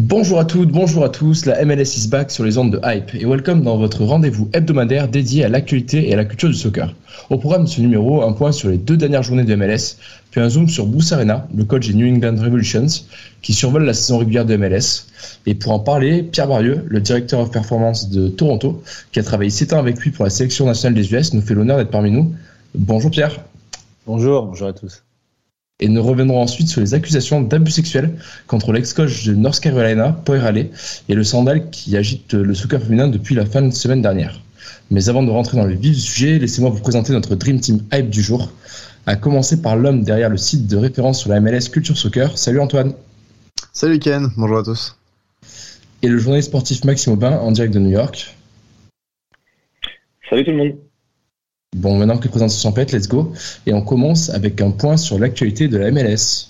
Bonjour à toutes, bonjour à tous, la MLS is back sur les ondes de Hype et welcome dans votre rendez-vous hebdomadaire dédié à l'actualité et à la culture du soccer. Au programme de ce numéro, un point sur les deux dernières journées de MLS, puis un zoom sur Bruce Arena, le coach des New England Revolutions, qui survole la saison régulière de MLS. Et pour en parler, Pierre Barieux, le directeur of performance de Toronto, qui a travaillé 7 ans avec lui pour la sélection nationale des US, nous fait l'honneur d'être parmi nous. Bonjour Pierre. Bonjour, bonjour à tous. Et nous reviendrons ensuite sur les accusations d'abus sexuels contre l'ex-coach de North Carolina, Poy Raleigh, et le scandale qui agite le soccer féminin depuis la fin de semaine dernière. Mais avant de rentrer dans le vif du sujet, laissez-moi vous présenter notre Dream Team Hype du jour, à commencer par l'homme derrière le site de référence sur la MLS Culture Soccer. Salut Antoine. Salut Ken, bonjour à tous. Et le journaliste sportif Maxime Aubin en direct de New York. Salut tout le monde. Bon, maintenant que les présentations sont faites, let's go. Et on commence avec un point sur l'actualité de la MLS.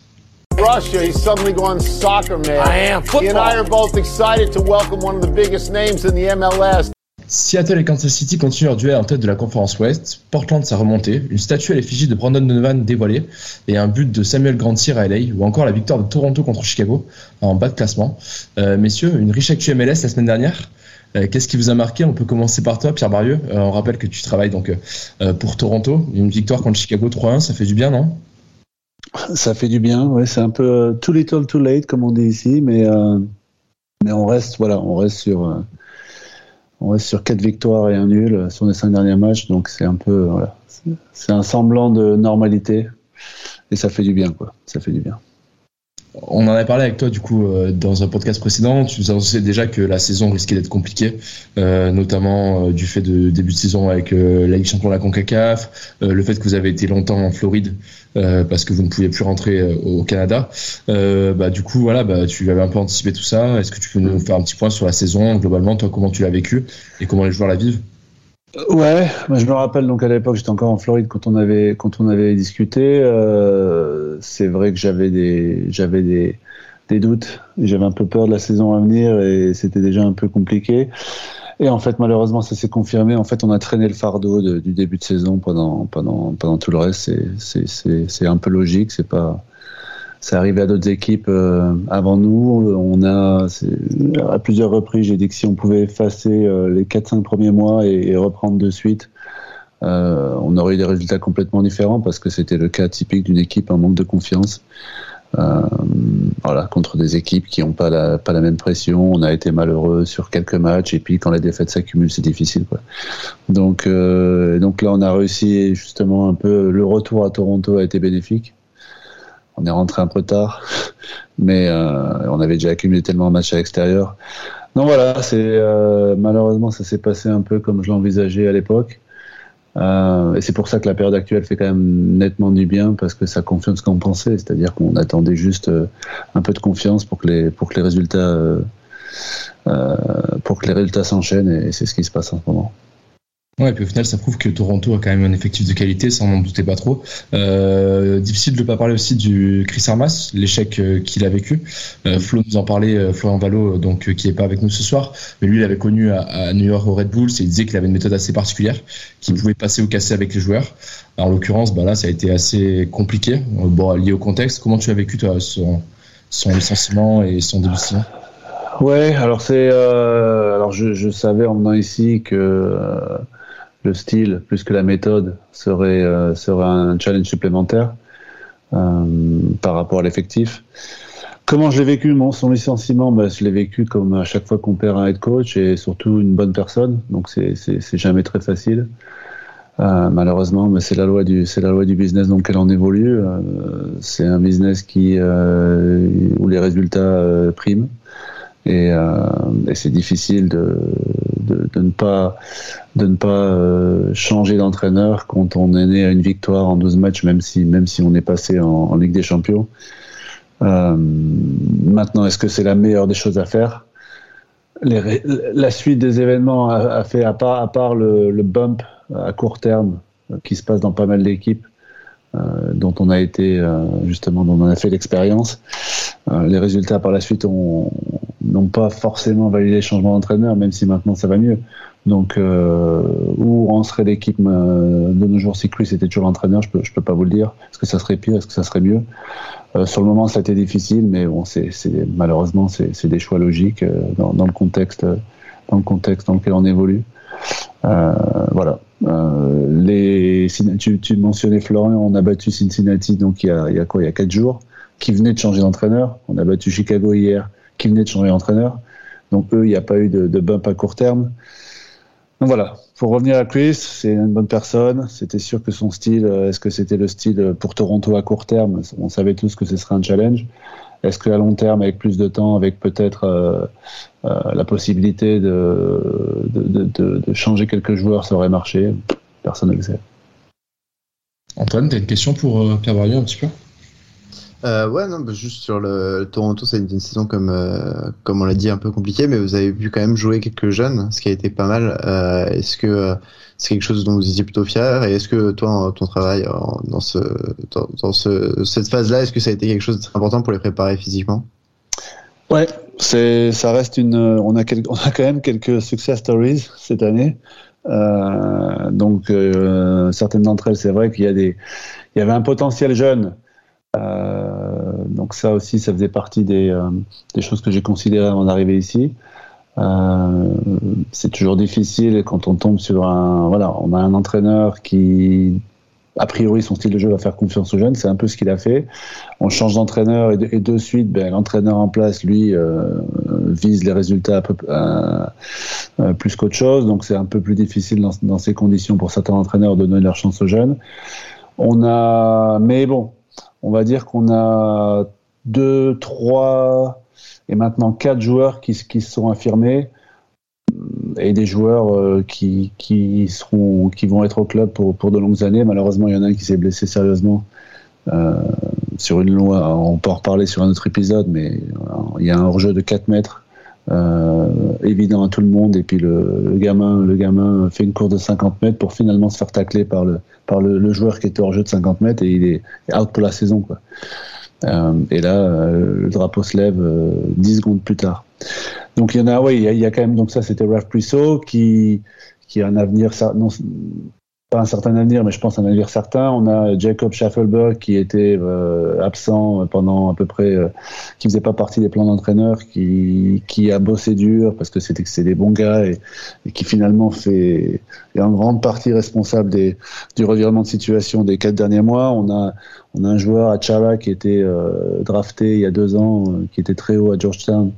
Russia, he's suddenly gone soccer man. I am. He and I are both excited to welcome one of the biggest names in the MLS. Seattle et Kansas City continuent leur duel en tête de la conférence Ouest. Portland sa remontée, une statue à l'effigie de Brandon Donovan dévoilée et un but de Samuel Grandsir à LA ou encore la victoire de Toronto contre Chicago en bas de classement. Euh, messieurs, une riche actu MLS la semaine dernière. Euh, Qu'est-ce qui vous a marqué? On peut commencer par toi, Pierre Barieux. Euh, on rappelle que tu travailles donc euh, pour Toronto. Une victoire contre Chicago 3-1, ça fait du bien, non? Ça fait du bien, ouais. C'est un peu too little, too late, comme on dit ici, mais on reste, voilà, on reste sur on quatre victoires et un nul sur les cinq derniers matchs, donc c'est un peu, voilà, c'est un semblant de normalité et ça fait du bien, quoi. Ça fait du bien. On en a parlé avec toi du coup euh, dans un podcast précédent. Tu nous annonçais déjà que la saison risquait d'être compliquée, euh, notamment euh, du fait de début de saison avec la Ligue champion de la Concacaf, le fait que vous avez été longtemps en Floride parce que vous ne pouviez plus rentrer au Canada. Bah, du coup voilà, bah, tu avais un peu anticipé tout ça. Est-ce que tu peux nous faire un petit point sur la saison globalement, toi comment tu l'as vécu et comment les joueurs la vivent? Ouais, je me rappelle donc à l'époque j'étais encore en Floride quand on avait quand on avait discuté. euh, c'est vrai que j'avais des j'avais des des doutes, j'avais un peu peur de la saison à venir et c'était déjà un peu compliqué. Et en fait malheureusement ça s'est confirmé. En fait on a traîné le fardeau de- du début de saison pendant pendant pendant tout le reste. C'est c'est c'est un peu logique. C'est pas c'est arrivé à d'autres équipes euh, avant nous. On a, à plusieurs reprises, j'ai dit que si on pouvait effacer euh, les 4-5 premiers mois et, et reprendre de suite, euh, on aurait eu des résultats complètement différents parce que c'était le cas typique d'une équipe en manque de confiance. Euh, voilà, contre des équipes qui n'ont pas la, pas la même pression. On a été malheureux sur quelques matchs et puis quand les défaites s'accumulent, c'est difficile. Quoi. Donc, euh, donc là, on a réussi justement un peu. Le retour à Toronto a été bénéfique. On est rentré un peu tard, mais euh, on avait déjà accumulé tellement de matchs à l'extérieur. Donc voilà, c'est euh, malheureusement ça s'est passé un peu comme je l'envisageais à l'époque. Euh, et c'est pour ça que la période actuelle fait quand même nettement du bien parce que ça confirme ce qu'on pensait, c'est-à-dire qu'on attendait juste un peu de confiance pour que les résultats pour que les résultats s'enchaînent et c'est ce qui se passe en ce moment. Ouais, et puis au final, ça prouve que Toronto a quand même un effectif de qualité, ça on n'en doutait pas trop. Euh, difficile de ne pas parler aussi du Chris Armas, l'échec euh, qu'il a vécu. Euh, Flo nous en parlait, Florian Valo, donc qui est pas avec nous ce soir, mais lui, il avait connu à, New York au Red Bull, et il disait qu'il avait une méthode assez particulière, qu'il pouvait passer ou casser avec les joueurs. Alors, en l'occurrence, bah là, ça a été assez compliqué, bon, lié au contexte. Comment tu as vécu toi son, licenciement et son début Ouais, alors c'est alors je, savais en venant ici que le style plus que la méthode serait euh, serait un challenge supplémentaire euh, par rapport à l'effectif. Comment je l'ai vécu? Mon son licenciement bah, je l'ai vécu comme à chaque fois qu'on perd un head coach et surtout une bonne personne donc c'est jamais très facile. malheureusement, mais c'est la loi du c'est la loi du business dans lequel on évolue. c'est un business qui où les résultats priment et, et c'est difficile de, de, ne pas pas changer d'entraîneur quand on est né à une victoire en 12 matchs, même si on est passé en, Ligue des Champions. Euh, maintenant, est-ce que c'est la meilleure des choses à faire? La suite des événements a, fait, à part, le, bump à court terme euh, qui se passe dans pas mal d'équipes, euh, dont on a été euh, justement, dont on a fait l'expérience, euh, les résultats par la suite n'ont pas forcément validé les changements d'entraîneur, même si maintenant ça va mieux. Donc, où en serait l'équipe de nos jours si Chris était toujours entraîneur Je peux, je peux pas vous le dire. Est-ce que ça serait pire? Est-ce que ça serait mieux? Euh, sur le moment, ça a été difficile, mais bon, malheureusement c'est des choix logiques euh, dans, le contexte dans le contexte dans lequel on évolue. Euh, voilà. Euh, les, tu, mentionnais Florian, on a battu Cincinnati donc il y a, il y a quoi? Il y a quatre jours, qui venait de changer d'entraîneur. On a battu Chicago hier, qui venait de changer d'entraîneur. Donc eux, il n'y a pas eu de, de bump à court terme. Donc voilà, pour revenir à Chris, c'est une bonne personne. C'était sûr que son style, euh, est-ce que c'était le style pour Toronto à court terme? On savait tous que ce serait un challenge. Est-ce qu'à long terme, avec plus de temps, avec peut-être euh, euh, la possibilité de changer quelques joueurs, ça aurait marché? Personne ne le sait. Antoine, tu as une question pour Pierre Barrier un petit peu? Euh, ouais, non, bah, juste sur le, Toronto, ça a une saison comme euh, comme on l'a dit un peu compliquée, mais vous avez pu quand même jouer quelques jeunes, ce qui a été pas mal. Euh, est-ce que euh, c'est quelque chose dont vous étiez plutôt fier Et est-ce que toi, ton travail dans ce dans, ce, cette phase-là, est-ce que ça a été quelque chose de très important pour les préparer physiquement? Ouais, c'est ça reste une. On a on a quand même quelques success stories cette année. Euh, donc certaines d'entre elles, c'est vrai qu'il y a des, il y avait un potentiel jeune euh, donc ça aussi, ça faisait partie des, euh, des choses que j'ai considérées avant d'arriver ici. Euh, c'est toujours difficile quand on tombe sur un voilà, on a un entraîneur qui a priori son style de jeu va faire confiance aux jeunes, c'est un peu ce qu'il a fait. On change d'entraîneur et, de, et, de, suite, ben, l'entraîneur en place, lui, euh, vise les résultats peu, euh, plus qu'autre chose, donc c'est un peu plus difficile dans, dans, ces conditions pour certains entraîneurs de donner leur chance aux jeunes. On a, mais bon, on va dire qu'on a deux, trois et maintenant quatre joueurs qui, se sont affirmés et des joueurs euh, qui, vont être au club pour, de longues années. Malheureusement, il y en a un qui s'est blessé sérieusement euh, sur une loi. On peut en reparler sur un autre épisode, mais euh, il y a un hors-jeu de 4 mètres euh, évident à tout le monde. Et puis le, gamin, le gamin fait une course de 50 mètres pour finalement se faire tacler par le, par le, joueur qui était hors jeu de 50 mètres et il est out pour la saison. Quoi. Euh, et là, euh, le drapeau se lève 10 secondes plus tard. Donc il y en a, oui, il y a, quand même. Donc ça, c'était Ralph Priso qui qui a un avenir non, pas un certain avenir, mais je pense un avenir certain. On a Jacob Schaffelberg qui était euh, absent pendant à peu près, euh, qui faisait pas partie des plans d'entraîneur, qui, qui a bossé dur parce que c'était c'est des bons gars et, et, qui finalement fait est en grande partie responsable des, du revirement de situation des quatre derniers mois. On a on a un joueur à Chara qui était euh, drafté il y a deux ans, euh, qui était très haut à Georgetown.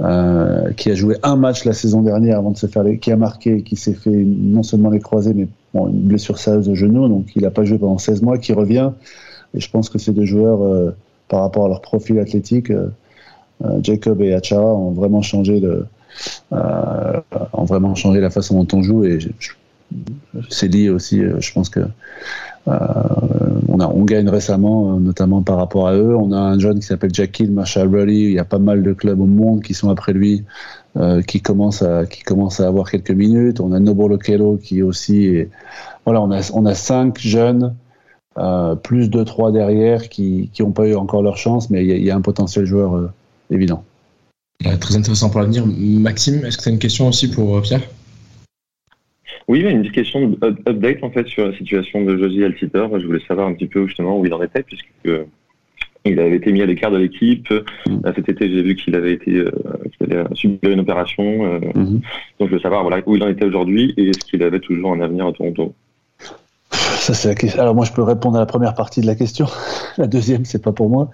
Euh, qui a joué un match la saison dernière avant de se faire les, qui a marqué, qui s'est fait non seulement les croisés, mais bon, une blessure sérieuse au genou, donc il n'a pas joué pendant 16 mois, qui revient. Et je pense que ces deux joueurs, euh, par rapport à leur profil athlétique, euh, euh Jacob et Achara ont vraiment changé de, euh, ont vraiment changé la façon dont on joue. Et c'est lié aussi, je pense que on, a, on gagne récemment, notamment par rapport à eux. On a un jeune qui s'appelle Jackie Marshall Rully. Il y a pas mal de clubs au monde qui sont après lui. Euh, qui commence à qui commence à avoir quelques minutes. On a Nobo Lokelo qui aussi est, voilà, on a on a cinq jeunes euh, plus de trois derrière qui n'ont pas eu encore leur chance, mais il y, a un potentiel joueur euh, évident. très intéressant pour l'avenir. Maxime, est-ce que tu as une question aussi pour euh, Pierre? Oui, une petite question d'update en fait sur la situation de Josie Altiter. Je voulais savoir un petit peu justement où il en était, puisque il avait été mis à l'écart de l'équipe. Mm. Cet été, j'ai vu qu'il avait été euh, qu'il avait subi une opération. Euh, mm-hmm. Donc, je veux savoir voilà, où il en était aujourd'hui et est-ce qu'il avait toujours un avenir à Toronto? Ça, c'est la question. Alors, moi, je peux répondre à la première partie de la question. La deuxième, c'est pas pour moi.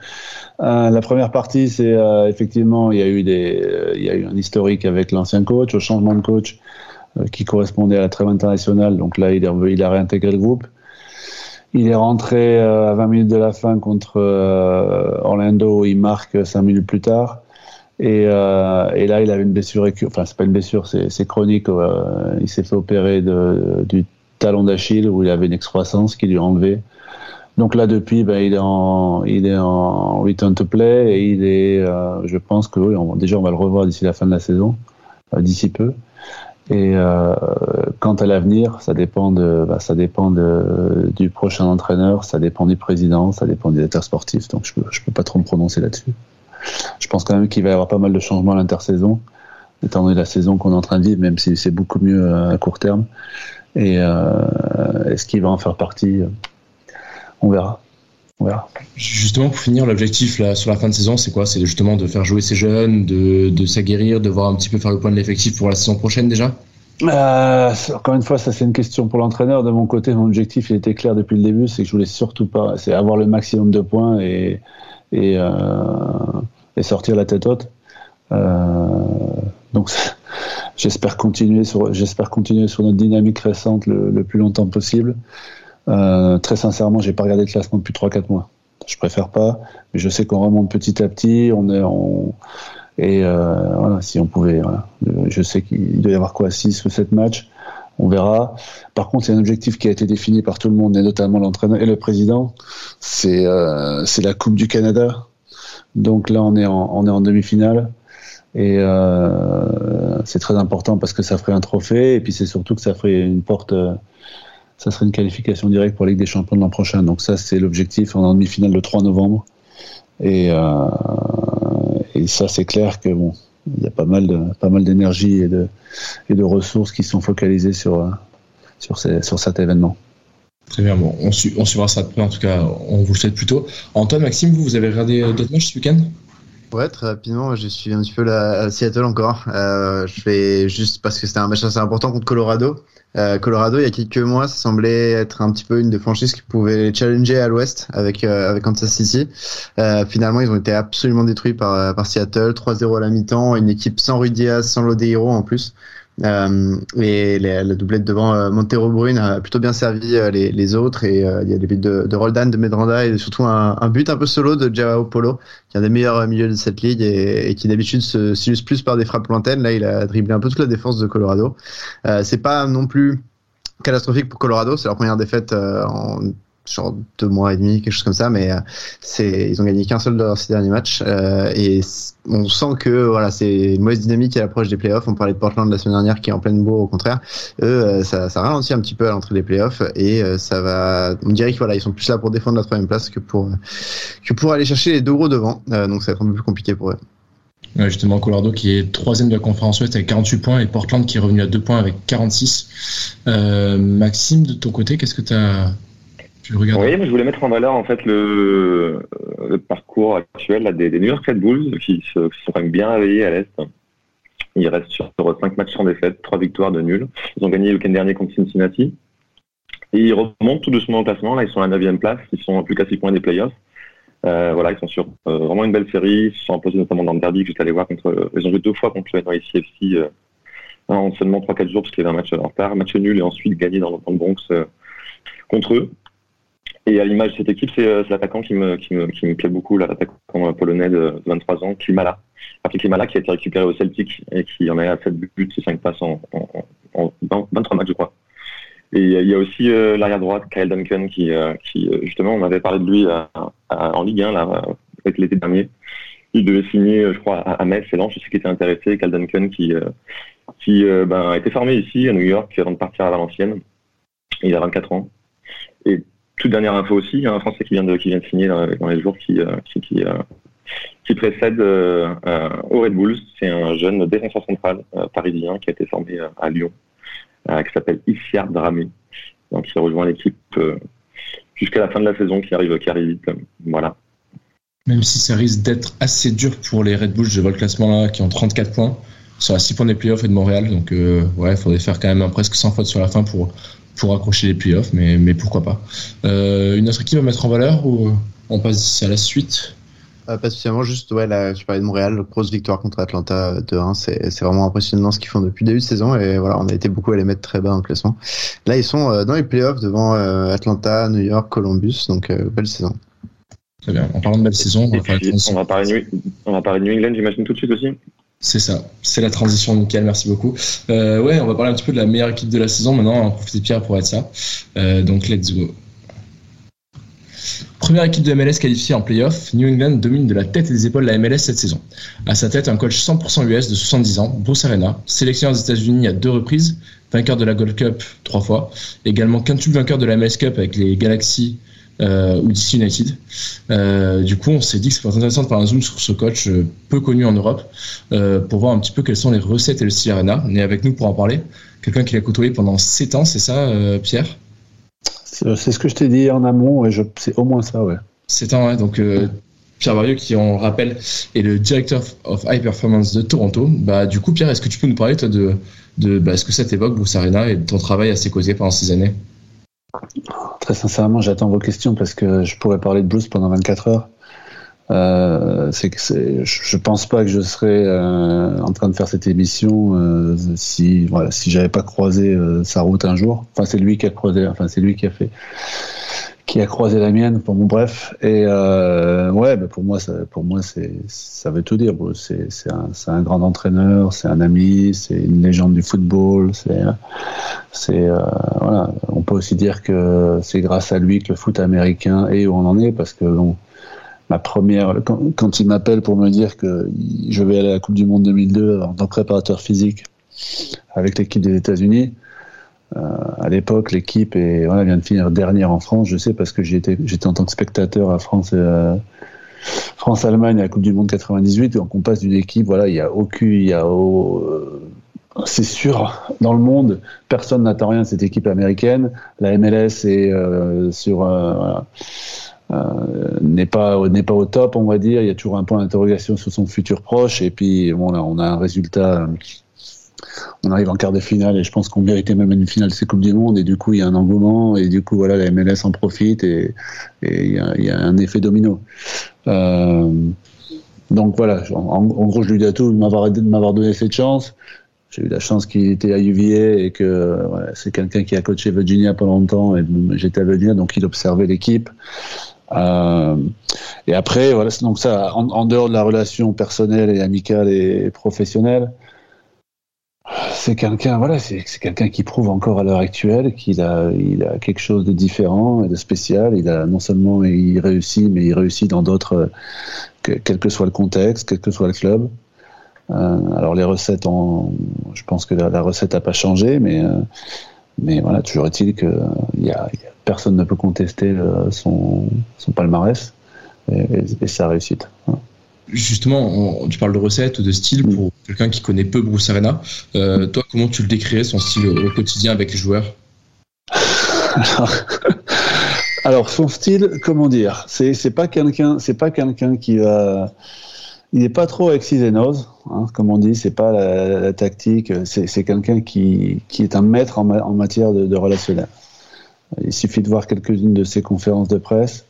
Euh, la première partie, c'est euh, effectivement, il y a eu des, euh, il y a eu un historique avec l'ancien coach, au changement de coach. Qui correspondait à la trêve internationale. Donc là, il, a réintégré le groupe. Il est rentré à 20 minutes de la fin contre Orlando, il marque 5 minutes plus tard. Et, là, il avait une blessure, enfin, c'est pas une blessure, c'est chronique. il s'est fait opérer du talon d'Achille où il avait une excroissance qui lui a enlevé. Donc là, depuis, ben, il est en, il est en return to play et il est, euh, je pense que déjà on va le revoir d'ici la fin de la saison, euh, d'ici peu. Et euh, quant à l'avenir, ça dépend de, bah, ça dépend de, du prochain entraîneur, ça dépend du président, ça dépend du directeur sportif. Donc je peux, je peux pas trop me prononcer là-dessus. Je pense quand même qu'il va y avoir pas mal de changements à l'intersaison, étant donné la saison qu'on est en train de vivre, même si c'est beaucoup mieux à court terme. Et est-ce qu'il va en faire partie? On verra. Justement, pour finir, l'objectif sur la fin de saison, c'est quoi? C'est justement de faire jouer ces jeunes, de, de s'aguerrir, de voir un petit peu faire le point de l'effectif pour la saison prochaine déjà? Euh, Encore une fois, ça c'est une question pour l'entraîneur. De mon côté, mon objectif il était clair depuis le début, c'est que je voulais surtout pas, c'est avoir le maximum de points et, et, euh, sortir la tête haute. Euh, donc j'espère continuer sur, j'espère continuer sur notre dynamique récente le, le plus longtemps possible. Euh, très sincèrement, j'ai pas regardé le classement depuis 3-4 mois. Je préfère pas, mais je sais qu'on remonte petit à petit. On est on... et euh, voilà, si on pouvait, voilà. je sais qu'il doit y avoir quoi 6 ou 7 matchs. On verra. Par contre, il y a un objectif qui a été défini par tout le monde, et notamment l'entraîneur et le président. C'est euh, la Coupe du Canada. Donc là, on est en, on est en demi-finale. Et euh, c'est très important parce que ça ferait un trophée, et puis c'est surtout que ça ferait une porte ça serait une qualification directe pour la Ligue des Champions de l'an prochain. Donc ça, c'est l'objectif en demi-finale le 3 novembre. Et, euh, et ça, c'est clair que bon, il y a pas mal de pas mal d'énergie et de et de ressources qui sont focalisées sur sur, ces, sur cet événement. Très bien, bon, on, on suivra ça en tout cas, on vous le souhaite plutôt. Antoine, Maxime, vous, vous avez regardé d'autres matchs ce week-end? Ouais, très rapidement, j'ai suivi un petit peu la Seattle encore. Euh, je fais juste parce que c'était un match assez important contre Colorado. Euh, Colorado, il y a quelques mois, ça semblait être un petit peu une des franchises qui pouvait challenger à l'ouest avec euh, avec Kansas City. Euh, finalement, ils ont été absolument détruits par par Seattle, 3-0 à la mi-temps, une équipe sans Rudy Diaz, sans Lodeiro en plus. Euh, et la doublette devant euh, Montero Brune a plutôt bien servi euh, les, les, autres. Et il y a des buts de, de Roldan, de Medranda et surtout un, but un peu solo de Joao Polo, qui est un des meilleurs milieux de cette ligue et, et qui d'habitude s'illustre plus par des frappes lointaines. Là, il a dribblé un peu toute la défense de Colorado. c'est pas non plus catastrophique pour Colorado. C'est leur première défaite en genre deux mois et demi, quelque chose comme ça, mais euh, c'est ils ont gagné qu'un seul de leurs six derniers matchs euh, et on sent que voilà c'est une mauvaise dynamique à l'approche des playoffs. On parlait de Portland la semaine dernière qui est en pleine bourre, au contraire, eux euh, ça, ralentit un petit peu à l'entrée des playoffs et ça va, on dirait qu'ils voilà sont plus là pour défendre la troisième place que pour que pour aller chercher les deux gros devant, donc ça va être un peu plus compliqué pour eux. Justement, Colorado qui est troisième de la conférence Ouest avec 48 points et Portland qui est revenu à deux points avec 46. Maxime, de ton côté, qu'est-ce que tu as oui, mais je voulais mettre en valeur en fait le, le parcours actuel des, New York Red Bulls qui, se, sont quand même bien réveillés à l'Est. Ils restent sur 5 matchs sans défaite, 3 victoires de nul. Ils ont gagné le week-end dernier contre Cincinnati. Et ils remontent tout doucement au classement. Là, ils sont à la 9 place. Ils sont plus qu'à 6 points des playoffs. Euh, voilà, ils sont sur euh, vraiment une belle série. Ils se sont imposés notamment dans le derby que j'étais allé voir contre. Ils ont joué deux fois contre le NYCFC euh, en seulement 3-4 jours parce qu'il y avait un match en retard, match nul et ensuite gagné dans, dans le Bronx euh, contre eux. Et à l'image de cette équipe, c'est euh, l'attaquant qui me, qui, me, qui me plaît beaucoup, l'attaquant euh, polonais de 23 ans, Klimala. Patrick Klimala qui a été récupéré au Celtic et qui en est à 7 buts et 5 passes en, en, en, 23 matchs, je crois. Et il y a aussi euh, l'arrière droite, Kyle Duncan, qui, qui justement, on avait parlé de lui en Ligue 1 là, avec l'été dernier. Il devait signer, je crois, à, Metz et Lens. Je sais qu'il était intéressé. Kyle Duncan qui, qui ben, a été formé ici à New York avant de partir à Valenciennes. Il a 24 ans. Et toute dernière info aussi, un Français qui vient de, signer dans, les jours qui, euh, qui, qui, euh, précède euh, au Red Bulls. C'est un jeune défenseur central parisien qui a été formé à Lyon, qui s'appelle Issiard Dramé. Donc il rejoint l'équipe jusqu'à la fin de la saison qui arrive, qui arrive vite. Voilà. Même si ça risque d'être assez dur pour les Red Bulls, je vois le classement là qui ont 34 points sur la 6 points des playoffs et de Montréal. Donc ouais, il faudrait faire quand même presque 100 fautes sur la fin pour pour accrocher les playoffs, mais, mais pourquoi pas. Euh, une autre équipe à mettre en valeur ou on passe à la suite? Euh, pas spécialement, juste, ouais, là, tu parlais de Montréal, grosse victoire contre Atlanta 2-1, c'est, c'est vraiment impressionnant ce qu'ils font depuis le début de saison, et voilà, on a été beaucoup à les mettre très bas dans le classement. Là, ils sont euh, dans les playoffs devant euh, Atlanta, New York, Columbus, donc belle saison. Très bien. En parlant de belle saison, on, va, on va parler New, on va parler de New England, j'imagine tout de suite aussi? C'est ça, c'est la transition nickel, merci beaucoup. Euh, ouais, on va parler un petit peu de la meilleure équipe de la saison maintenant, on de Pierre pour être ça. Euh, donc let's go. Première équipe de MLS qualifiée en playoff, New England domine de la tête et des épaules la MLS cette saison. À sa tête, un coach 100% US de 70 ans, Bruce Arena, sélectionneur des États-Unis à deux reprises, vainqueur de la Gold Cup trois fois, également quintuple vainqueur de la MLS Cup avec les Galaxy euh, ou DC United. Euh, du coup, on s'est dit que c'est intéressant de faire un zoom sur ce coach euh, peu connu en Europe euh, pour voir un petit peu quelles sont les recettes et le style Arena. On est avec nous pour en parler. Quelqu'un qui l'a côtoyé pendant 7 ans, c'est ça, Pierre? C'est ce que je t'ai dit en amont, et je, c'est au moins ça, ouais. C'est un, ouais. Donc, Pierre Varieux, qui, on rappelle, est le Director of High Performance de Toronto. Bah, du coup, Pierre, est-ce que tu peux nous parler, toi, de, de bah, ce que ça t'évoque, Bruce Arena, et de ton travail à ses côtés pendant ces années? Très sincèrement, j'attends vos questions parce que je pourrais parler de Bruce pendant 24 heures. Euh, c'est je pense pas que je serais euh, en train de faire cette émission euh, si voilà si j'avais pas croisé euh, sa route un jour. Enfin c'est lui qui a croisé, enfin c'est lui qui a fait qui a croisé la mienne. Pour mon bref et euh, ouais bah pour moi ça pour moi c'est ça veut tout dire. C'est c'est un un grand entraîneur, c'est un ami, c'est une légende du football. C'est c'est voilà. On peut aussi dire que c'est grâce à lui que le foot américain est où on en est parce que bon ma première quand, quand il m'appelle pour me dire que je vais aller à la Coupe du Monde 2002 en tant que préparateur physique avec l'équipe des États-Unis. Euh, à l'époque, l'équipe voilà, vient de finir dernière en France. Je sais parce que j'étais, en tant que spectateur à France, euh, France-Allemagne à la Coupe du Monde 98. Donc on passe d'une équipe, voilà, il y a aucun, il y a, euh, c'est sûr, dans le monde, personne n'attend rien de cette équipe américaine. La MLS est sur n'est pas n'est pas au top, on va dire. Il y a toujours un point d'interrogation sur son futur proche. Et puis bon on a un résultat. On arrive en quart de finale et je pense qu'on méritait même une finale de ces coupes du monde et du coup il y a un engouement et du coup voilà la MLS en profite et, il, y a, un effet domino. Euh, donc voilà, en, gros je lui dis à tout de m'avoir donné cette chance. J'ai eu la chance qu'il était à UVA et que c'est quelqu'un qui a coaché Virginia pendant longtemps et j'étais à Virginia donc il observait l'équipe. Euh, et après, voilà, donc ça, en, dehors de la relation personnelle et amicale et professionnelle, c'est quelqu'un, voilà, qui prouve encore à l'heure actuelle qu'il a, quelque chose de différent et de spécial. Il a non seulement il réussit, mais il réussit dans d'autres, que, quel que soit le contexte, quel que soit le club. Euh, alors les recettes, ont, je pense que la, recette n'a pas changé, mais euh, mais voilà, toujours est-il que il y a, y a personne ne peut contester son, palmarès et, sa réussite. Justement, on, tu parles de recette ou de style pour quelqu'un qui connaît peu Bruce Arena. Euh, toi, comment tu le décrirais son style au quotidien avec les joueurs? Alors, son style, comment dire? C'est pas quelqu'un, c'est pas quelqu'un qui va. Il n'est pas trop and O's, hein, comme on dit. C'est pas la, la tactique. C'est quelqu'un qui, qui est un maître en, ma, en matière de, de relationnel. Il suffit de voir quelques-unes de ses conférences de presse.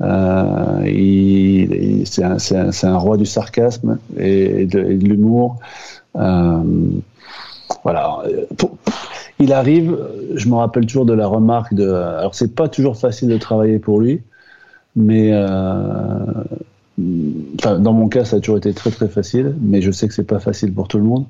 Euh, c'est un, roi du sarcasme et de, l'humour. Euh, voilà. Il arrive, je me rappelle toujours de la remarque de. Alors, c'est pas toujours facile de travailler pour lui, mais euh, dans mon cas, ça a toujours été très très facile, mais je sais que c'est pas facile pour tout le monde.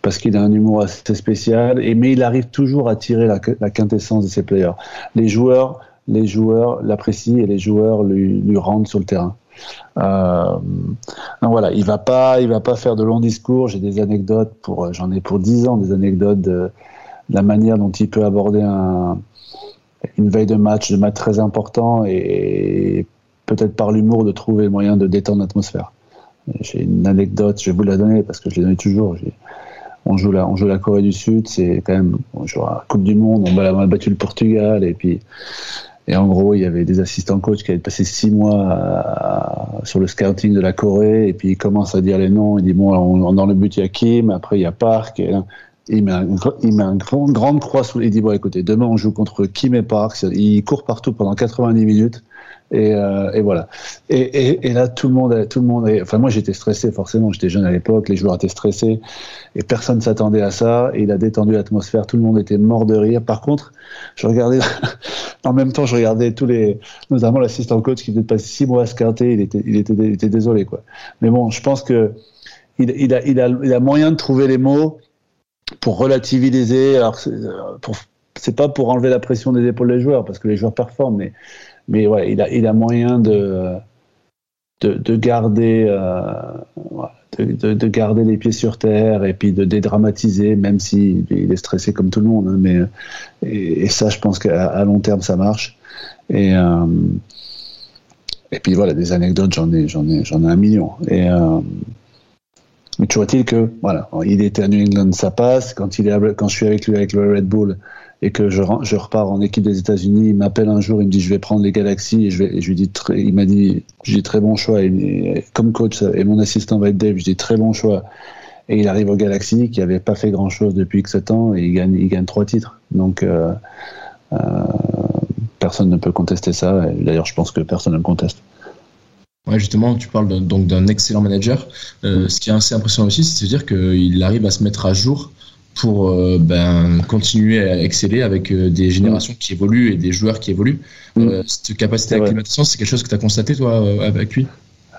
Parce qu'il a un humour assez spécial, et, mais il arrive toujours à tirer la, la quintessence de ses players. Les joueurs, les joueurs l'apprécient et les joueurs lui, rendent sur le terrain. Euh, donc voilà, il va pas, il va pas faire de longs discours. J'ai des anecdotes pour, j'en ai pour dix ans des anecdotes de, la manière dont il peut aborder un, une veille de match, de match très important, et peut-être par l'humour de trouver le moyen de détendre l'atmosphère. J'ai une anecdote, je vais vous la donner parce que je l'ai donnée toujours. On joue, la, on joue la Corée du Sud, c'est quand même, on joue à la Coupe du Monde, on a battu le Portugal, et puis, et en gros, il y avait des assistants coachs qui avaient passé six mois sur le scouting de la Corée, et puis il commence à dire les noms, il dit bon, on, dans le but il y a Kim, après il y a Park, il met, un, il met une grand, grande croix. Il dit bon, écoutez, demain on joue contre Kim et Parks. Il court partout pendant 90 minutes. Et, euh, et voilà. Et, et, et, là, tout le monde, tout le monde. Enfin, moi, j'étais stressé forcément. J'étais jeune à l'époque. Les joueurs étaient stressés et personne s'attendait à ça. Il a détendu l'atmosphère. Tout le monde était mort de rire. Par contre, je regardais. en même temps, je regardais tous les, notamment l'assistant coach qui venait de passer six mois à se Il était, il était, il était désolé quoi. Mais bon, je pense que il, a, il, a, il a moyen de trouver les mots pour relativiser. Alors, c'est pas pour enlever la pression des épaules des joueurs, parce que les joueurs performent, mais, mais ouais, il a, il a moyen de, de, de garder, euh, de, de, garder les pieds sur terre et puis de dédramatiser, même s'il il est stressé comme tout le monde. Hein, mais, et, ça, je pense qu'à long terme, ça marche. Et, euh, et puis voilà, des anecdotes, j'en ai, ai, ai un million. Et, euh, mais toujours est-il que, voilà, il était à New England, ça passe. Quand, il est, quand je suis avec lui avec le Red Bull et que je, repars en équipe des États-Unis, il m'appelle un jour, il me dit je vais prendre les Galaxies et je, vais, lui dis, très, il m'a dit, dis très bon choix. Comme coach et mon assistant va être Dave, je dis très bon choix. Et il arrive aux Galaxies qui n'avait pas fait grand chose depuis que 7 ans et il gagne, il gagne trois titres. Donc, euh, euh, personne ne peut contester ça. D'ailleurs, je pense que personne ne le conteste. Ouais, justement, tu parles donc d'un excellent manager. Euh, ce qui est assez impressionnant aussi, c'est de dire qu'il arrive à se mettre à jour pour euh, ben, continuer à exceller avec euh, des générations qui évoluent et des joueurs qui évoluent. Euh, cette capacité d'acclimatation, c'est quelque chose que tu as constaté, toi, avec lui?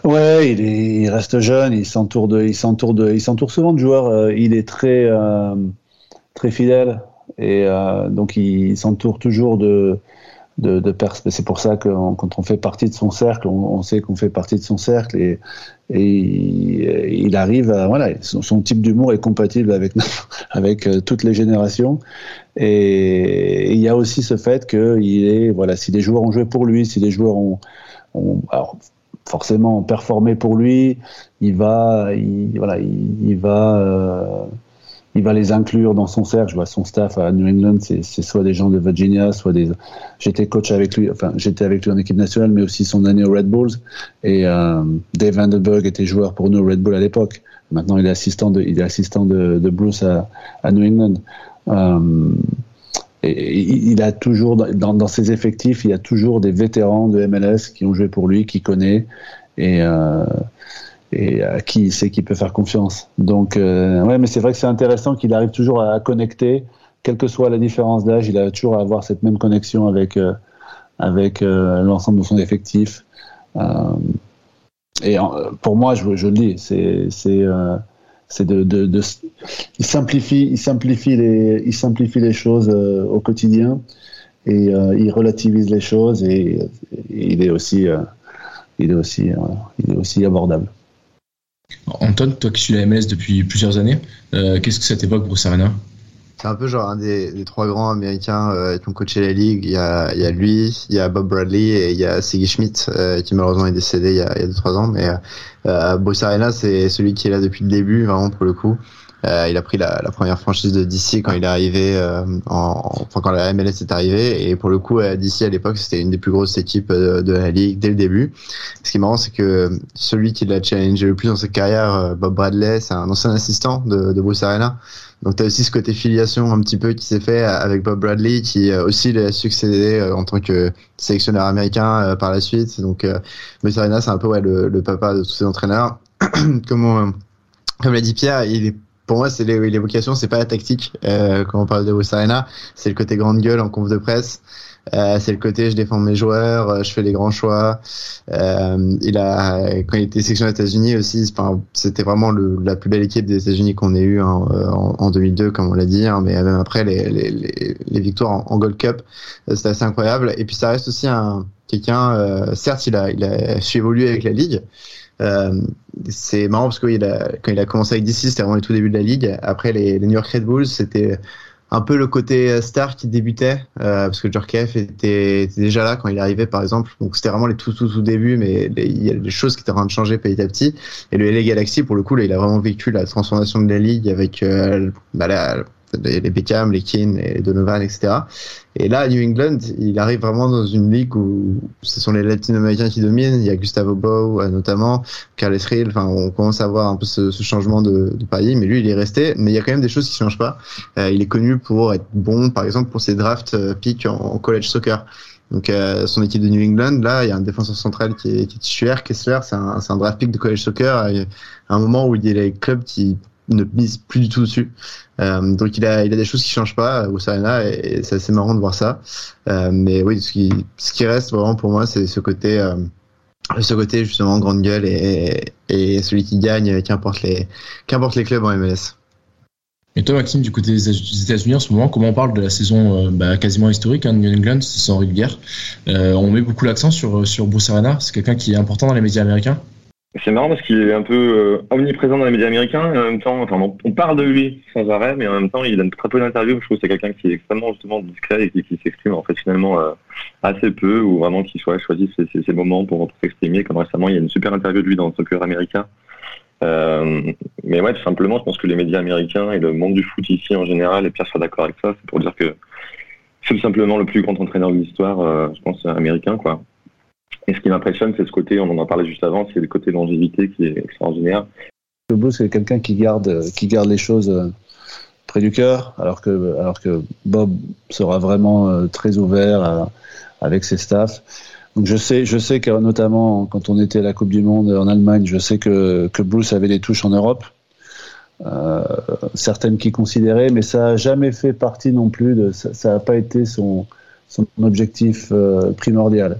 Ouais, il, est, il reste jeune, il s'entoure de, il s'entoure de, il s'entoure souvent de joueurs. il est très, très fidèle et donc il s'entoure toujours de, de, de C'est pour ça que quand on fait partie de son cercle, on, sait qu'on fait partie de son cercle et, et il arrive à voilà, son, son type d'humour est compatible avec avec euh, toutes les générations. Et il y a aussi ce fait que il est voilà, si les joueurs ont joué pour lui, si les joueurs ont, ont alors, forcément performé pour lui, il va, il, voilà, il, il va. Euh, il va les inclure dans son cercle. Je vois son staff à New England, c'est soit des gens de Virginia, soit des. J'étais coach avec lui, enfin j'étais avec lui en équipe nationale, mais aussi son année aux Red Bulls. Et euh, Dave Vandenberg était joueur pour nous au Red Bull à l'époque. Maintenant, il est assistant de, il est assistant de, Bruce à, New England. Euh, et, il a toujours dans, dans, ses effectifs, il y a toujours des vétérans de MLS qui ont joué pour lui, qui connaît. Et euh, et à qui il sait qu'il peut faire confiance. Donc, euh, ouais, mais c'est vrai que c'est intéressant qu'il arrive toujours à connecter, quelle que soit la différence d'âge, il a toujours à avoir cette même connexion avec, euh, avec euh, l'ensemble de son effectif. Euh, et pour moi, je, le dis, c'est, euh, c'est de, de, de, il simplifie, il simplifie les, il simplifie les choses au quotidien et il relativise les choses et, et il est aussi, il est aussi, il est aussi abordable. Anton, toi qui suis la MLS depuis plusieurs années, euh, qu'est-ce que ça t'évoque Bruce Arena? C'est un peu genre un des, des trois grands américains euh, qui ont coaché la ligue. Il y, a, il y a lui, il y a Bob Bradley et il y a Siggy Schmidt euh, qui malheureusement est décédé il y a, il y a deux trois ans. Mais euh, Bruce Arena, c'est celui qui est là depuis le début, vraiment pour le coup. Euh, il a pris la, première franchise de DC quand il est arrivé, euh, en, enfin quand la MLS est arrivée. Et pour le coup, DC à l'époque, c'était une des plus grosses équipes de, de, la ligue dès le début. Ce qui est marrant, c'est que celui qui l'a challengé le plus dans sa carrière, euh, Bob Bradley, c'est un ancien assistant de, Bruce Arena. Donc tu as aussi ce côté filiation un petit peu qui s'est fait avec Bob Bradley, qui aussi l'a succédé en tant que sélectionneur américain par la suite. Donc Bruce Arena, c'est un peu le, papa de tous ces entraîneurs. comme l'a dit Pierre, il est pour moi, c'est l'évocation, c'est pas la tactique. Euh, quand on parle de Bruce Arena, c'est le côté grande gueule en conf de presse. Euh, c'est le côté je défends mes joueurs, euh, je fais les grands choix. Euh, il a quand il était section États-Unis aussi, c'était vraiment le, la plus belle équipe des États-Unis qu'on ait eu en, en, en, 2002, comme on l'a dit. Hein, mais même après les, les, les, les victoires en, en, Gold Cup, euh, c'était assez incroyable. Et puis ça reste aussi un quelqu'un. Euh, certes, il a il a su évoluer avec la ligue. Euh, c'est marrant parce que a, quand il a commencé avec DC, c'était vraiment le tout début de la ligue. Après les, New York Red Bulls, c'était un peu le côté star qui débutait euh, parce que Djorkaeff était, était, déjà là quand il arrivait par exemple. Donc c'était vraiment les tout tout tout début, mais il y a des choses qui étaient en train de changer petit à petit. Et le LA Galaxy pour le coup, il a vraiment vécu la transformation de la ligue avec euh, bah, la, les, Beckham, les Keane, les Donovan, etc. Et là, New England, il arrive vraiment dans une ligue où ce sont les Latino-Américains qui dominent. Il y a Gustavo Bou, euh, notamment, Carles Rill. Enfin, on commence à voir un peu ce, ce changement de, de pari, mais lui, il est resté. Mais il y a quand même des choses qui changent pas. Euh, il est connu pour être bon, par exemple, pour ses drafts euh, pick en, en college soccer. Donc euh, son équipe de New England, là, il y a un défenseur central qui est, qui est titulaire, Kessler, c'est un, un draft pick de college soccer, à un moment où il y a les clubs qui ne misent plus du tout dessus. Euh, donc il a, il a des choses qui changent pas au Serena et, et c'est assez marrant de voir ça. Euh, mais oui, ce qui, reste vraiment pour moi, c'est ce côté, euh, ce côté justement grande gueule et, et celui qui gagne, qu'importe les, qu'importe les clubs en MLS. Et toi, Maxime, du côté des États-Unis en ce moment, comment on parle de la saison euh, bah, quasiment historique hein, de New England, c'est sans euh, On met beaucoup l'accent sur, sur Bruce Arena, c'est quelqu'un qui est important dans les médias américains C'est marrant parce qu'il est un peu euh, omniprésent dans les médias américains et en même temps, enfin, on, parle de lui sans arrêt, mais en même temps, il donne très peu d'interviews. Je trouve que c'est quelqu'un qui est extrêmement justement discret et qui, s'exprime en fait finalement euh, assez peu ou vraiment qui soit choisit ses, moments pour, s'exprimer. Comme récemment, il y a une super interview de lui dans soccer américain. Euh, mais ouais, tout simplement, je pense que les médias américains et le monde du foot ici en général, et Pierre sera d'accord avec ça, c'est pour dire que c'est tout simplement le plus grand entraîneur de l'histoire, euh, je pense, américain, quoi. Et ce qui m'impressionne, c'est ce côté, on en a parlé juste avant, c'est le côté longévité qui est extraordinaire. Le Bruce, c'est quelqu'un qui garde, qui garde les choses euh, près du cœur, alors que, alors que Bob sera vraiment euh, très ouvert à, avec ses staffs. Donc je sais, je sais que notamment quand on était à la Coupe du Monde en Allemagne, je sais que, que Bruce avait des touches en Europe, euh, certaines qui considéraient, mais ça n'a jamais fait partie non plus de, ça n'a pas été son, son objectif euh, primordial.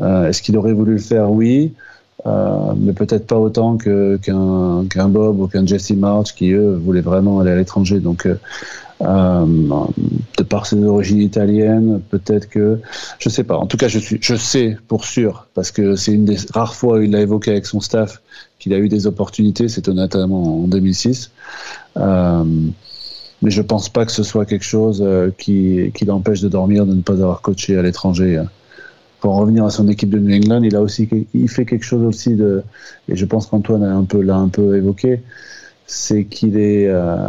Euh, Est-ce qu'il aurait voulu le faire? Oui, euh, mais peut-être pas autant que qu'un Bob ou qu'un Jesse March qui eux voulaient vraiment aller à l'étranger. Donc euh, euh, de par ses origines italiennes, peut-être que je sais pas. En tout cas, je suis, je sais pour sûr parce que c'est une des rares fois où il l'a évoqué avec son staff qu'il a eu des opportunités. C'était notamment en 2006. Euh, mais je pense pas que ce soit quelque chose qui, qui l'empêche de dormir de ne pas avoir coaché à l'étranger. Pour en revenir à son équipe de New England, il a aussi, il fait quelque chose aussi de, et je pense qu'Antoine a un peu l'a un peu évoqué, c'est qu'il est, euh,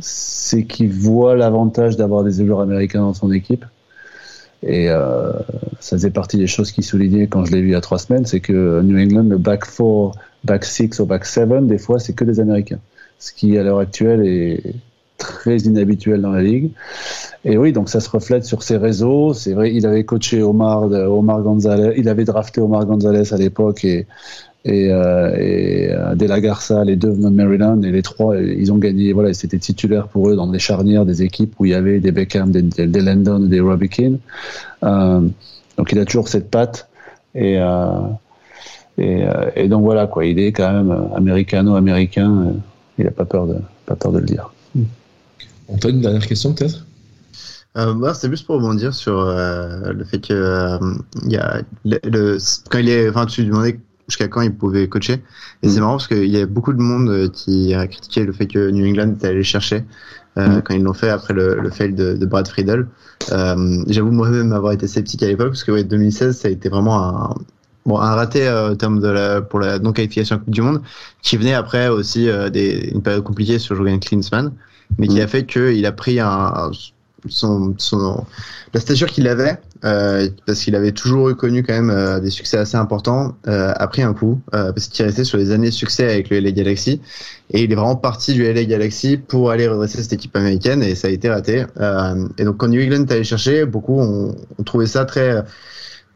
c'est qu'il voit l'avantage d'avoir des joueurs américains dans son équipe. Et euh, ça faisait partie des choses qui soulignaient quand je l'ai vu il y a trois semaines, c'est que New England, le back 4, back 6 ou back 7, des fois, c'est que des Américains. Ce qui, à l'heure actuelle, est très inhabituel dans la ligue. Et oui, donc ça se reflète sur ses réseaux. C'est vrai, il avait coaché Omar, Omar Gonzalez, il avait drafté Omar Gonzalez à l'époque et, et, euh, et euh, les deux venant de Maryland, et les trois, ils ont gagné. Voilà, c'était titulaire pour eux dans des charnières, des équipes où il y avait des Beckham, des, des, des Landon, des Robbie. Euh, donc il a toujours cette patte. Et, euh, et, euh, donc voilà, quoi, il est quand même américano-américain. Il n'a pas peur de, pas peur de le dire. Antoine, une dernière question peut-être? Euh, bah, c'est juste pour rebondir sur euh, le fait que euh, il y a le, le, quand il est, enfin tu demandais jusqu'à quand il pouvait coacher et mmh. c'est marrant parce qu'il y a beaucoup de monde qui a critiqué le fait que New England était allé chercher mmh. quand ils l'ont fait après le, le fail de, de Brad Friedel. J'avoue moi-même avoir été sceptique à l'époque parce que ouais, 2016 ça a été vraiment un bon un raté euh, en termes de la pour la non qualification du monde qui venait après aussi euh, des une période compliquée sur Jürgen Klinsmann mais qui mmh. a fait qu'il a pris un, son, son la stature qu'il avait euh, parce qu'il avait toujours eu connu quand même euh, des succès assez importants euh, a pris un coup euh, parce qu'il restait sur les années de succès avec le LA Galaxy. Et il est vraiment parti du LA Galaxy pour aller redresser cette équipe américaine et ça a été raté. Et donc quand New England est allé chercher beaucoup ont on trouvé ça très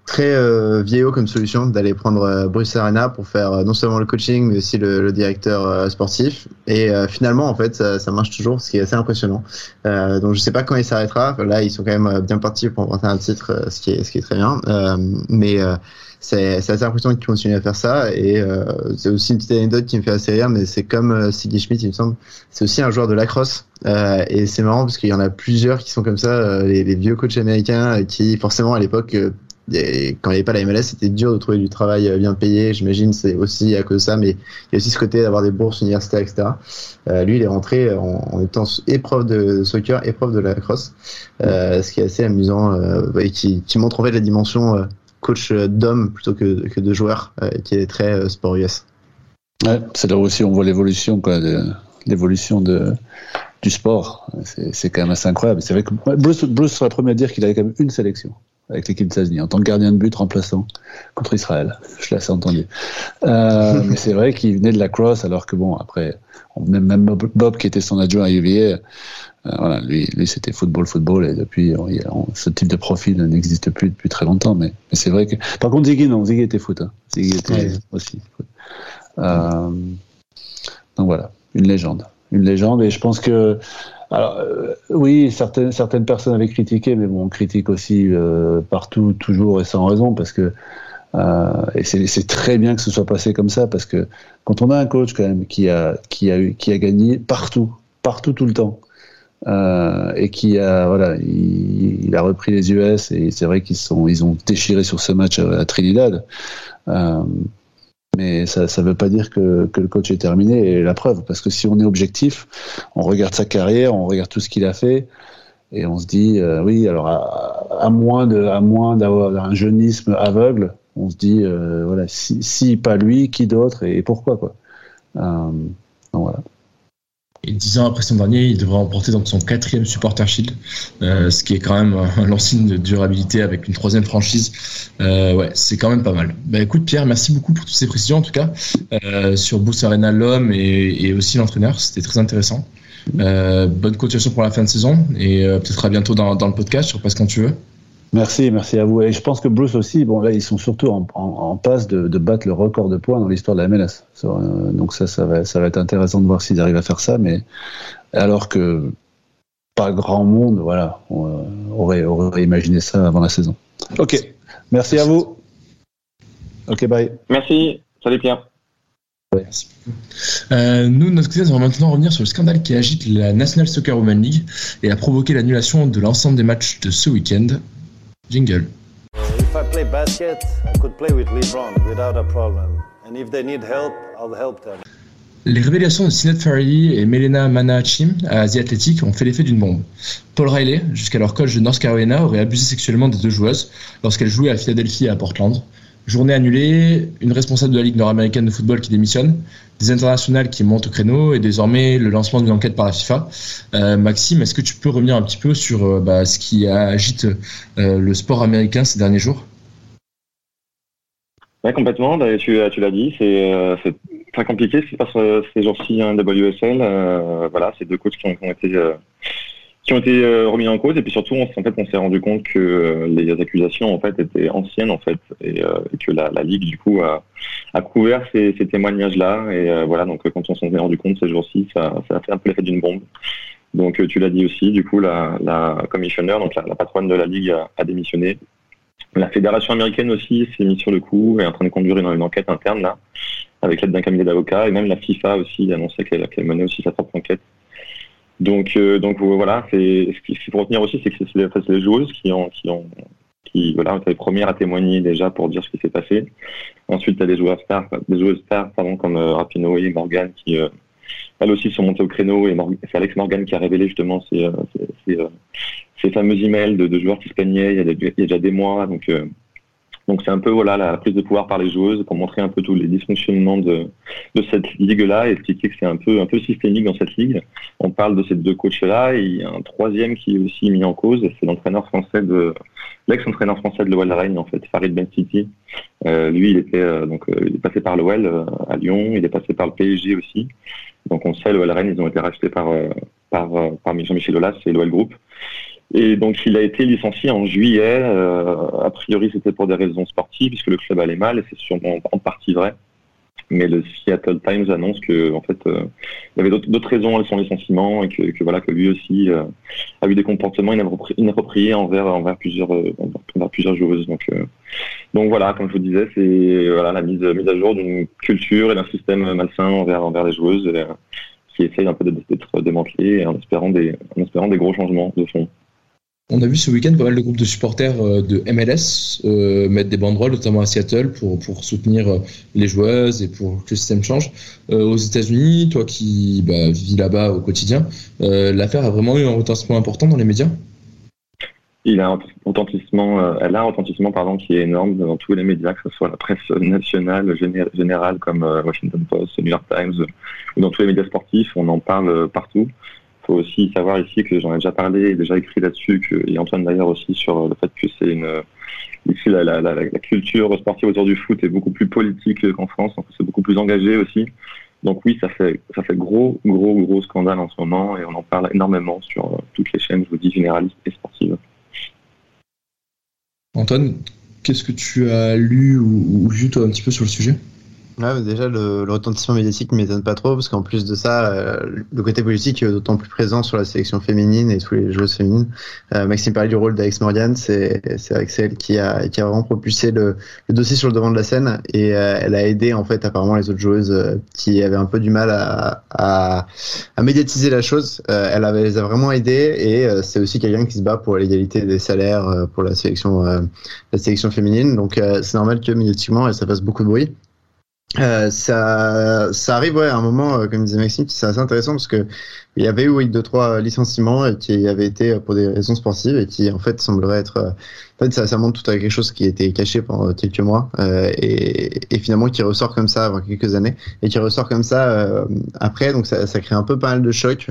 très euh, vieillot comme solution d'aller prendre euh, Bruce Arena pour faire euh, non seulement le coaching mais aussi le, le directeur euh, sportif. Et euh, finalement en fait ça, ça, marche toujours ce qui est assez impressionnant. Euh, donc je sais pas quand il s'arrêtera. Là ils sont quand même bien partis pour remporter un titre ce qui est ce qui est très bien. Mais c'est assez impressionnant qu'ils continuent à faire ça. Et c'est aussi une petite anecdote qui me fait assez rire mais c'est comme Siggy Schmidt il me semble. C'est aussi un joueur de lacrosse. Et c'est marrant parce qu'il y en a plusieurs qui sont comme ça les, les vieux coachs américains qui forcément à l'époque quand il n'y avait pas la MLS, c'était dur de trouver du travail euh, bien payé. J'imagine c'est aussi à cause de ça, mais il y a aussi ce côté d'avoir des bourses universitaires, etc. Euh, lui, il est rentré en, étant épreuve de soccer, épreuve de la crosse, euh, ce qui est assez amusant et qui, montre en fait la dimension coach d'homme plutôt que, de joueur, qui est très sport US. C'est là aussi on voit l'évolution quoi. L'évolution du sport. C'est quand même assez incroyable. C'est vrai que Bruce, Bruce serait le premier à dire qu'il avait quand même une sélection avec l'équipe des États-Unis en tant que gardien de but remplaçant contre Israël. Je l'ai assez entendu. Euh, mais c'est vrai qu'il venait de la cross alors que bon après même, même Bob qui était son adjoint à UVA, euh, voilà, lui, lui c'était football, football, et depuis, ce type de profil n'existe plus depuis très longtemps. Mais, mais c'est vrai que, par contre, Ziggy, non, Ziggy était foot, hein. Ziggy était aussi foot. Euh, donc voilà, une légende, une légende, et je pense que, alors, euh, oui, certaines, certaines personnes avaient critiqué, mais bon, on critique aussi euh, partout, toujours et sans raison, parce que euh, et c'est très bien que ce soit passé comme ça, parce que quand on a un coach quand même qui a qui a eu qui a gagné partout, partout tout le temps, et qui a voilà, il, il, a repris les US et c'est vrai qu'ils sont ils ont déchiré sur ce match à, Trinidad. Mais ça ne veut pas dire que, que, le coach est terminé et la preuve parce que si on est objectif, on regarde sa carrière, on regarde tout ce qu'il a fait et on se dit euh, oui alors à, à, moins de à moins d'avoir un jeunisme aveugle, on se dit euh, voilà si, si, pas lui, qui d'autre et pourquoi quoi. Euh, donc voilà. Et dix ans après son dernier, il devrait remporter donc son quatrième supporter shield, euh, ce qui est quand même un de durabilité avec une troisième franchise. Euh, ouais, c'est quand même pas mal. Bah écoute Pierre, merci beaucoup pour toutes ces précisions en tout cas euh, sur Boost Arena, l'homme et, et, aussi l'entraîneur. C'était très intéressant. Euh, bonne continuation pour la fin de saison et euh, peut-être à bientôt dans, dans, le podcast sur Passe quand tu veux. Merci, merci à vous. Et je pense que Bruce aussi, bon là ils sont surtout en, en, en passe de, de, battre le record de points dans l'histoire de la MLS. Euh, donc ça, ça va, ça va être intéressant de voir s'ils arrivent à faire ça. Mais alors que pas grand monde, voilà, on, aurait, aurait imaginé ça avant la saison. Ok, merci à vous. Ok, bye. Merci. Salut Pierre. Euh, nous, de notre côté, on va maintenant revenir sur le scandale qui agite la National Soccer Women League et a provoqué l'annulation de l'ensemble des matchs de ce week-end. Jingle. If I play basket, I could play with LeBron without a problem. And if they need help, I'll help them. Les révélations de Sinead Farrelly et Melena Manachim à Asie Athletic ont fait l'effet d'une bombe. Paul Riley, jusqu'alors coach de North Carolina, aurait abusé sexuellement des deux joueuses lorsqu'elles jouaient à Philadelphie et à Portland. Journée annulée, une responsable de la Ligue nord-américaine de football qui démissionne, des internationales qui montent au créneau et désormais le lancement d'une enquête par la FIFA. Euh, Maxime, est-ce que tu peux revenir un petit peu sur euh, bah, ce qui agite euh, le sport américain ces derniers jours? Oui, complètement. Bah, tu, l'as dit, c'est très compliqué. C'est pas ces jours-ci un WSL. voilà, c'est deux coachs qui qui ont été qui ont été euh, remis en cause. Et puis surtout on, en fait on s'est rendu compte que euh, les accusations en fait étaient anciennes en fait et, euh, que la, la, ligue du coup a, couvert ces, ces témoignages là et voilà donc quand on s'en est rendu compte ces jours-ci ça, a fait un peu l'effet d'une bombe. Donc tu l'as dit aussi du coup la, la commissionnaire donc la, patronne de la ligue a, démissionné. La fédération américaine aussi s'est mise sur le coup et est en train de conduire une, enquête interne là avec l'aide d'un cabinet d'avocats. Et même la FIFA aussi a annoncé qu'elle qu menait aussi sa propre enquête donc, euh, donc voilà, c'est ce qu'il faut retenir aussi, c'est que c'est les, les, joueuses qui ont, qui ont, qui voilà, les premières à témoigner déjà pour dire ce qui s'est passé. Ensuite, tu as des joueurs stars, des joueuses stars, pardon, comme euh, Rapinoe et Morgan qui, euh, elles aussi sont montées au créneau et c'est Alex Morgan qui a révélé justement ces, ces, ces, ces fameux emails de, joueurs qui se plaignaient il y a, déjà des mois. Donc, euh, donc c'est un peu voilà la prise de pouvoir par les joueuses pour montrer un peu tous les dysfonctionnements de, de cette ligue-là et expliquer que c'est un peu un peu systémique dans cette ligue. On parle de ces deux coachs-là et il y a un troisième qui est aussi mis en cause, c'est l'entraîneur français de l'ex-entraîneur français de l'OL Rennes en fait, Farid Ben City. Euh, lui, il était euh, donc euh, il est passé par l'OL euh, à Lyon, il est passé par le PSG aussi. Donc on sait l'OL Rennes, ils ont été rachetés par par par Jean-Michel Aulas et l'OL Group. Et donc, il a été licencié en juillet. Euh, a priori, c'était pour des raisons sportives, puisque le club allait mal, et c'est sûrement en partie vrai. Mais le Seattle Times annonce que, en fait, euh, il y avait d'autres raisons à son licenciement et que, que, voilà, que lui aussi euh, a eu des comportements inappropriés envers envers plusieurs euh, envers plusieurs joueuses. Donc, euh, donc voilà, comme je vous disais, c'est voilà la mise mise à jour d'une culture et d'un système malsain envers envers les joueuses qui essaye un peu d'être démantelé en espérant des en espérant des gros changements de fond. On a vu ce week-end pas mal de groupes de supporters de MLS euh, mettre des banderoles, notamment à Seattle, pour, soutenir les joueuses et pour que le système change. Euh, aux États-Unis, toi qui bah, vis là-bas au quotidien, euh, l'affaire a vraiment eu un retentissement important dans les médias? Il a un euh, elle a un retentissement pardon, qui est énorme dans tous les médias, que ce soit la presse nationale, générale comme euh, Washington Post, New York Times, ou dans tous les médias sportifs, on en parle euh, partout. Faut aussi savoir ici que j'en ai déjà parlé déjà écrit là-dessus, et Antoine d'ailleurs aussi sur le fait que c'est une ici la, culture sportive autour du foot est beaucoup plus politique qu'en France, donc c'est beaucoup plus engagé aussi. Donc oui, ça fait ça fait gros gros gros scandale en ce moment et on en parle énormément sur toutes les chaînes, je vous dis généralistes et sportives. Antoine, qu'est-ce que tu as lu ou, vu toi un petit peu sur le sujet? Ouais, déjà, le, retentissement médiatique ne m'étonne pas trop, parce qu'en plus de ça, euh, le côté politique est d'autant plus présent sur la sélection féminine et tous les joueuses féminines. Euh, Maxime parlait du rôle d'Alex Morgan, c'est Axel qui a, qui a vraiment propulsé le, le, dossier sur le devant de la scène, et euh, elle a aidé, en fait, apparemment, les autres joueuses qui avaient un peu du mal à, à, à médiatiser la chose. elle avait, les a vraiment aidées, et c'est aussi quelqu'un qui se bat pour l'égalité des salaires pour la sélection, la sélection féminine. Donc, c'est normal que médiatiquement, ça fasse beaucoup de bruit. Euh, ça, ça arrive ouais, à un moment, euh, comme disait Maxime, c'est assez intéressant parce que il y avait eu deux trois licenciements et qui avaient été pour des raisons sportives et qui en fait semblerait être, euh, en fait ça, ça montre tout à quelque chose qui était caché pendant quelques mois euh, et, et, finalement qui ressort comme ça avant quelques années et qui ressort comme ça euh, après. Donc ça, ça crée un peu pas mal de chocs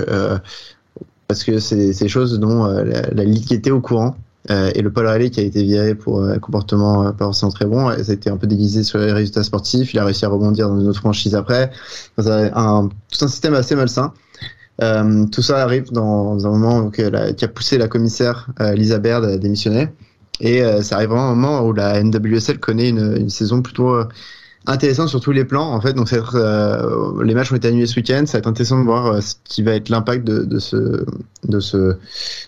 parce que c'est des choses dont la, la ligue était au courant. euh, et le Paul Riley qui a été viré pour un comportement euh, pas forcément très bon, ça a été un peu déguisé sur les résultats sportifs. Il a réussi à rebondir dans une autre franchise après. Un, tout un système assez malsain. Euh, tout ça arrive dans, un moment qui a poussé la commissaire euh, Lisa Baird à démissionner. Et ça arrive vraiment un moment où la NWSL connaît une saison plutôt intéressant sur tous les plans en fait. Donc euh, les matchs ont été annulés ce week-end. Ça va être intéressant de voir euh, ce qui va être l'impact de, de, ce de ce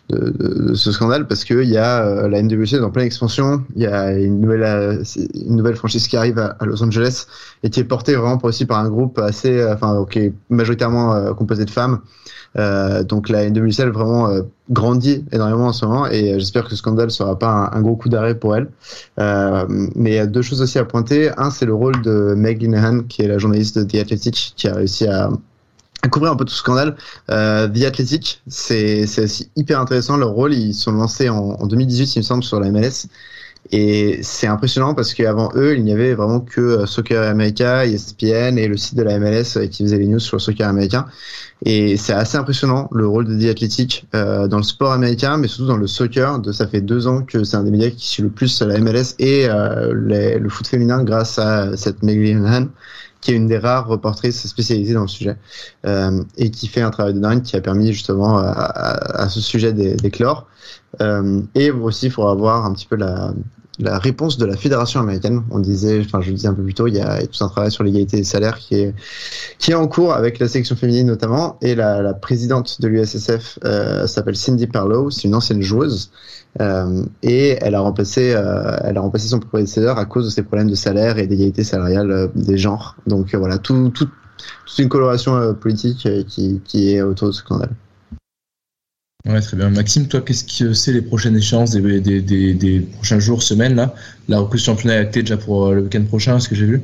de, de, ce scandale. Parce que il y a euh, la NWC dans pleine expansion. Il y a une nouvelle euh, une nouvelle franchise qui arrive à, Los Angeles et qui est portée vraiment aussi par un groupe assez enfin qui est majoritairement composé de femmes. euh, donc la NWSL vraiment euh, grandit énormément en ce moment et euh, j'espère que ce scandale sera pas un, gros coup d'arrêt pour elle. mais il y a deux choses aussi à pointer. Un, c'est le rôle de Meg Linehan, qui est la journaliste de The Athletic, qui a réussi à couvrir un peu tout ce scandale. Euh, The Athletic, c'est aussi hyper intéressant. Leur rôle, ils sont lancés en, en 2018, il me semble, sur la MLS. Et c'est impressionnant parce qu'avant eux, il n'y avait vraiment que euh, Soccer America, ESPN et le site de la MLS euh, qui faisait les news sur le soccer américain. Et c'est assez impressionnant le rôle de The Athletic euh, dans le sport américain, mais surtout dans le soccer. Ça fait deux ans que c'est un des médias qui suit le plus la MLS et le foot féminin grâce à cette Megan Han qui est une des rares reportrices spécialisées dans le sujet euh, et qui fait un travail de dingue qui a permis justement à, à, ce sujet d'éclore. Euh, et aussi, il faudra voir un petit peu la, la réponse de la fédération américaine. On disait, enfin je le disais un peu plus tôt, il y a tout un travail sur l'égalité des salaires qui est qui est en cours avec la sélection féminine notamment. Et la, la présidente de l'USSF euh, s'appelle Cindy Parlow, c'est une ancienne joueuse euh, et elle a remplacé euh, elle a remplacé son prédécesseur à cause de ses problèmes de salaire et d'égalité salariale euh, des genres. Donc euh, voilà, tout, tout toute une coloration politique qui, qui est autour de ce scandale. Ouais, très bien. Maxime, toi, qu'est-ce que c'est les prochaines échéances des, prochains jours, semaines là? La reprise du championnat est actée déjà pour euh, le week-end prochain, ce que j'ai vu?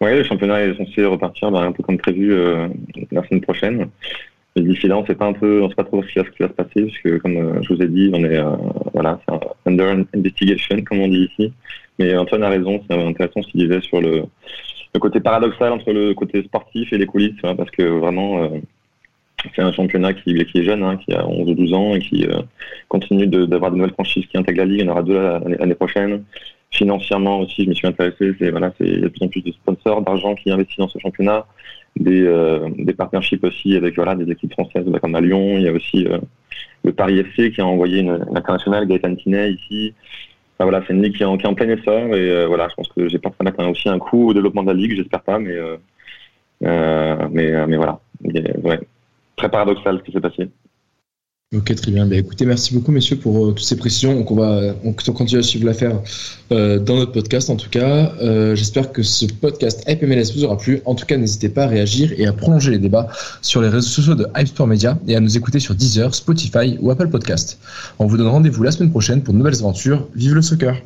Oui, le championnat est censé repartir bah, un peu comme prévu euh, la semaine prochaine. Mais d'ici là, on ne sait pas un peu, on sait pas trop ce qui, va, se passer, parce que comme euh, je vous ai dit, on est voilà, c'est under investigation, comme on dit ici. Mais Antoine a raison, c'est intéressant ce qu'il disait sur le, le côté paradoxal entre le côté sportif et les coulisses, hein, parce que vraiment c'est un championnat qui, est jeune, hein, qui a 11 ou 12 ans et qui euh, continue d'avoir de, nouvelles franchises qui intègrent la Ligue. Il y en aura deux l'année prochaine. Financièrement aussi, je me suis intéressé. C'est voilà, c'est il y a de plus en plus de sponsors, d'argent qui investissent dans ce championnat, des, euh, des partnerships aussi avec voilà des équipes françaises comme à Lyon. Il y a aussi euh, le Paris FC qui a envoyé une, internationale, Gaëtan Tinet ici. voilà, c'est une ligue qui est en, plein essor et voilà, je pense que j'ai peur que aussi un coup au développement de la ligue. J'espère pas, mais mais mais voilà. ouais très paradoxal ce qui s'est passé. Ok, très bien. Bah, écoutez, merci beaucoup, messieurs, pour euh, toutes ces précisions. Donc, on va on, continue à suivre l'affaire euh, dans notre podcast, en tout cas. Euh, j'espère que ce podcast Hype MLS vous aura plu. En tout cas, n'hésitez pas à réagir et à prolonger les débats sur les réseaux sociaux de Hype Sport Media et à nous écouter sur Deezer, Spotify ou Apple Podcast. On vous donne rendez-vous la semaine prochaine pour de nouvelles aventures. Vive le soccer!